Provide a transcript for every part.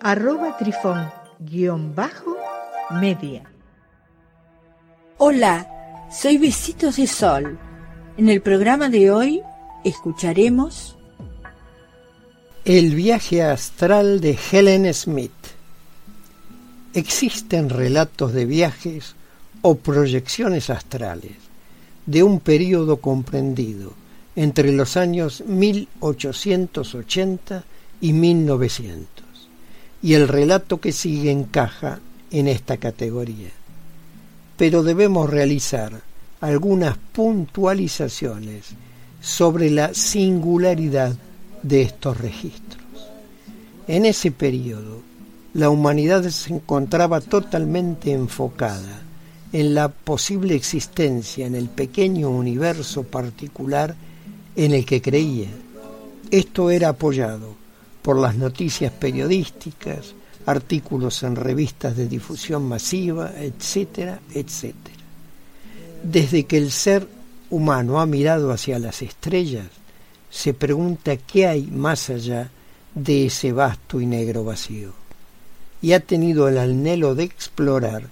arroba trifón guion bajo media. Hola, soy Besitos de Sol. En el programa de hoy escucharemos El viaje astral de Helen Smith. Existen relatos de viajes o proyecciones astrales de un periodo comprendido entre los años 1880 y 1900 y el relato que sigue encaja en esta categoría. Pero debemos realizar algunas puntualizaciones sobre la singularidad de estos registros. En ese periodo, la humanidad se encontraba totalmente enfocada en la posible existencia en el pequeño universo particular en el que creía. Esto era apoyado por las noticias periodísticas, artículos en revistas de difusión masiva, etcétera, etcétera. Desde que el ser humano ha mirado hacia las estrellas, se pregunta qué hay más allá de ese vasto y negro vacío, y ha tenido el anhelo de explorar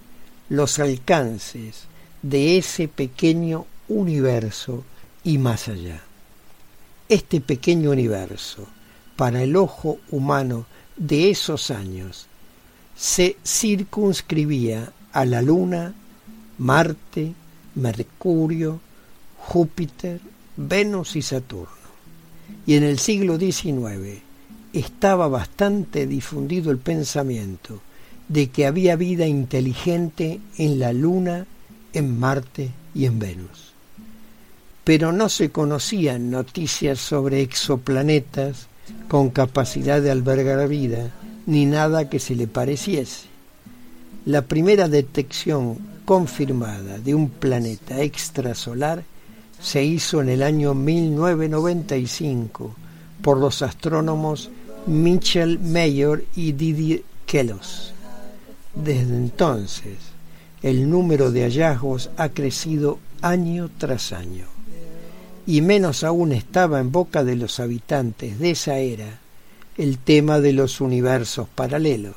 los alcances de ese pequeño universo y más allá. Este pequeño universo, para el ojo humano de esos años se circunscribía a la Luna, Marte, Mercurio, Júpiter, Venus y Saturno. Y en el siglo XIX estaba bastante difundido el pensamiento de que había vida inteligente en la Luna, en Marte y en Venus. Pero no se conocían noticias sobre exoplanetas, con capacidad de albergar vida, ni nada que se le pareciese. La primera detección confirmada de un planeta extrasolar se hizo en el año 1995 por los astrónomos Mitchell Mayor y Didier Kellos. Desde entonces, el número de hallazgos ha crecido año tras año y menos aún estaba en boca de los habitantes de esa era el tema de los universos paralelos.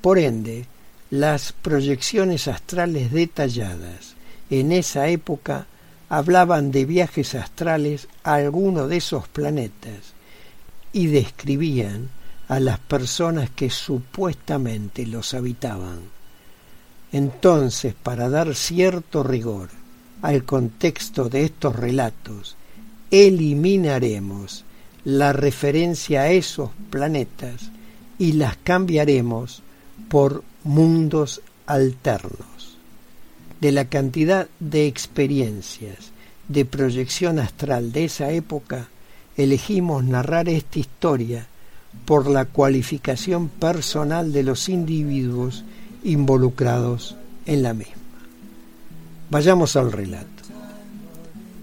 Por ende, las proyecciones astrales detalladas en esa época hablaban de viajes astrales a alguno de esos planetas y describían a las personas que supuestamente los habitaban. Entonces, para dar cierto rigor al contexto de estos relatos, eliminaremos la referencia a esos planetas y las cambiaremos por mundos alternos. De la cantidad de experiencias de proyección astral de esa época, elegimos narrar esta historia por la cualificación personal de los individuos involucrados en la misma. Vayamos al relato.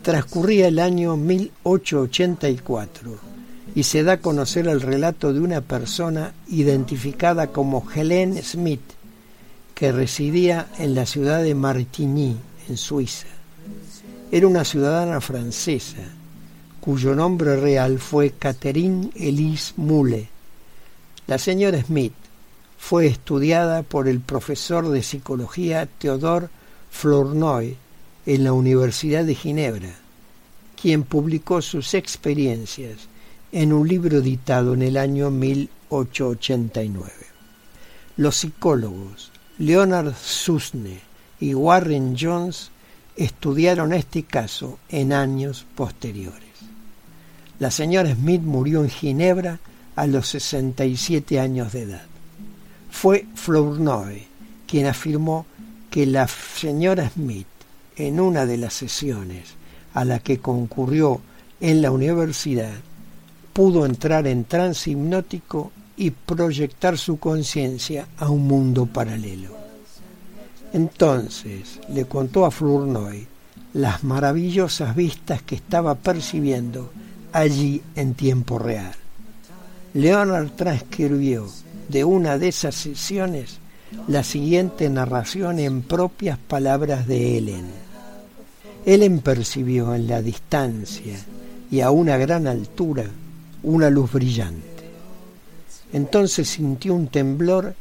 Transcurría el año 1884 y se da a conocer el relato de una persona identificada como Helene Smith, que residía en la ciudad de Martigny, en Suiza. Era una ciudadana francesa, cuyo nombre real fue Catherine Elise Mule. La señora Smith fue estudiada por el profesor de psicología Theodore Flournoy en la Universidad de Ginebra, quien publicó sus experiencias en un libro editado en el año 1889. Los psicólogos Leonard Susne y Warren Jones estudiaron este caso en años posteriores. La señora Smith murió en Ginebra a los 67 años de edad. Fue Flournoy quien afirmó que la señora Smith, en una de las sesiones a la que concurrió en la universidad, pudo entrar en trance hipnótico y proyectar su conciencia a un mundo paralelo. Entonces le contó a Flournoy las maravillosas vistas que estaba percibiendo allí en tiempo real. Leonard transcribió de una de esas sesiones la siguiente narración en propias palabras de Ellen. Ellen percibió en la distancia y a una gran altura una luz brillante. Entonces sintió un temblor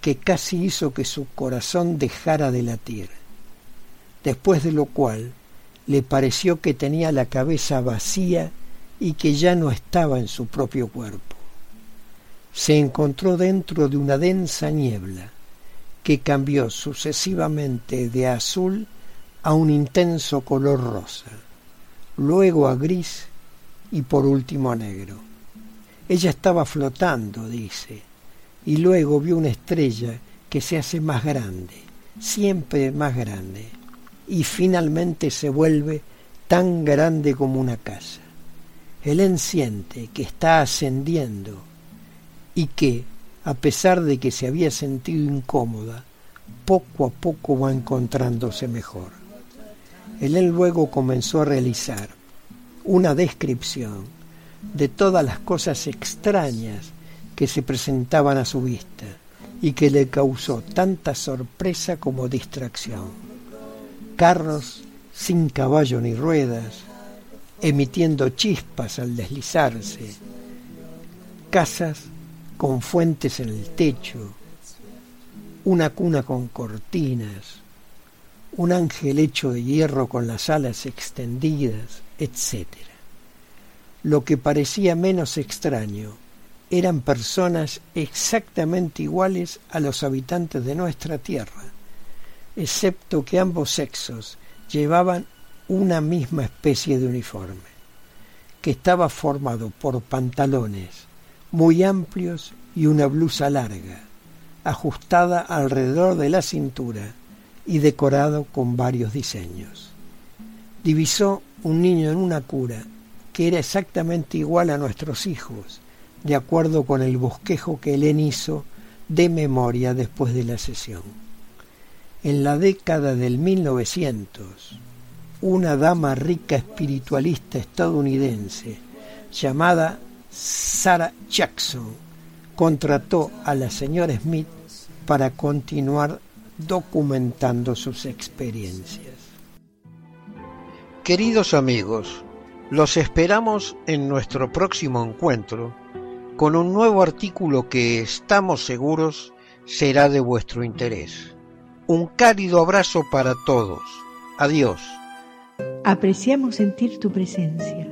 que casi hizo que su corazón dejara de latir, después de lo cual le pareció que tenía la cabeza vacía y que ya no estaba en su propio cuerpo. Se encontró dentro de una densa niebla que cambió sucesivamente de azul a un intenso color rosa, luego a gris y por último a negro. Ella estaba flotando, dice, y luego vio una estrella que se hace más grande, siempre más grande, y finalmente se vuelve tan grande como una casa. Helen siente que está ascendiendo y que, a pesar de que se había sentido incómoda, poco a poco va encontrándose mejor. Helen luego comenzó a realizar una descripción de todas las cosas extrañas que se presentaban a su vista y que le causó tanta sorpresa como distracción. Carros sin caballo ni ruedas, emitiendo chispas al deslizarse, casas con fuentes en el techo, una cuna con cortinas, un ángel hecho de hierro con las alas extendidas, etc. Lo que parecía menos extraño eran personas exactamente iguales a los habitantes de nuestra tierra, excepto que ambos sexos llevaban una misma especie de uniforme, que estaba formado por pantalones, muy amplios y una blusa larga, ajustada alrededor de la cintura y decorado con varios diseños. Divisó un niño en una cura que era exactamente igual a nuestros hijos, de acuerdo con el bosquejo que Helen hizo de memoria después de la sesión. En la década del 1900, una dama rica espiritualista estadounidense llamada Sarah Jackson contrató a la señora Smith para continuar documentando sus experiencias. Queridos amigos, los esperamos en nuestro próximo encuentro con un nuevo artículo que estamos seguros será de vuestro interés. Un cálido abrazo para todos. Adiós. Apreciamos sentir tu presencia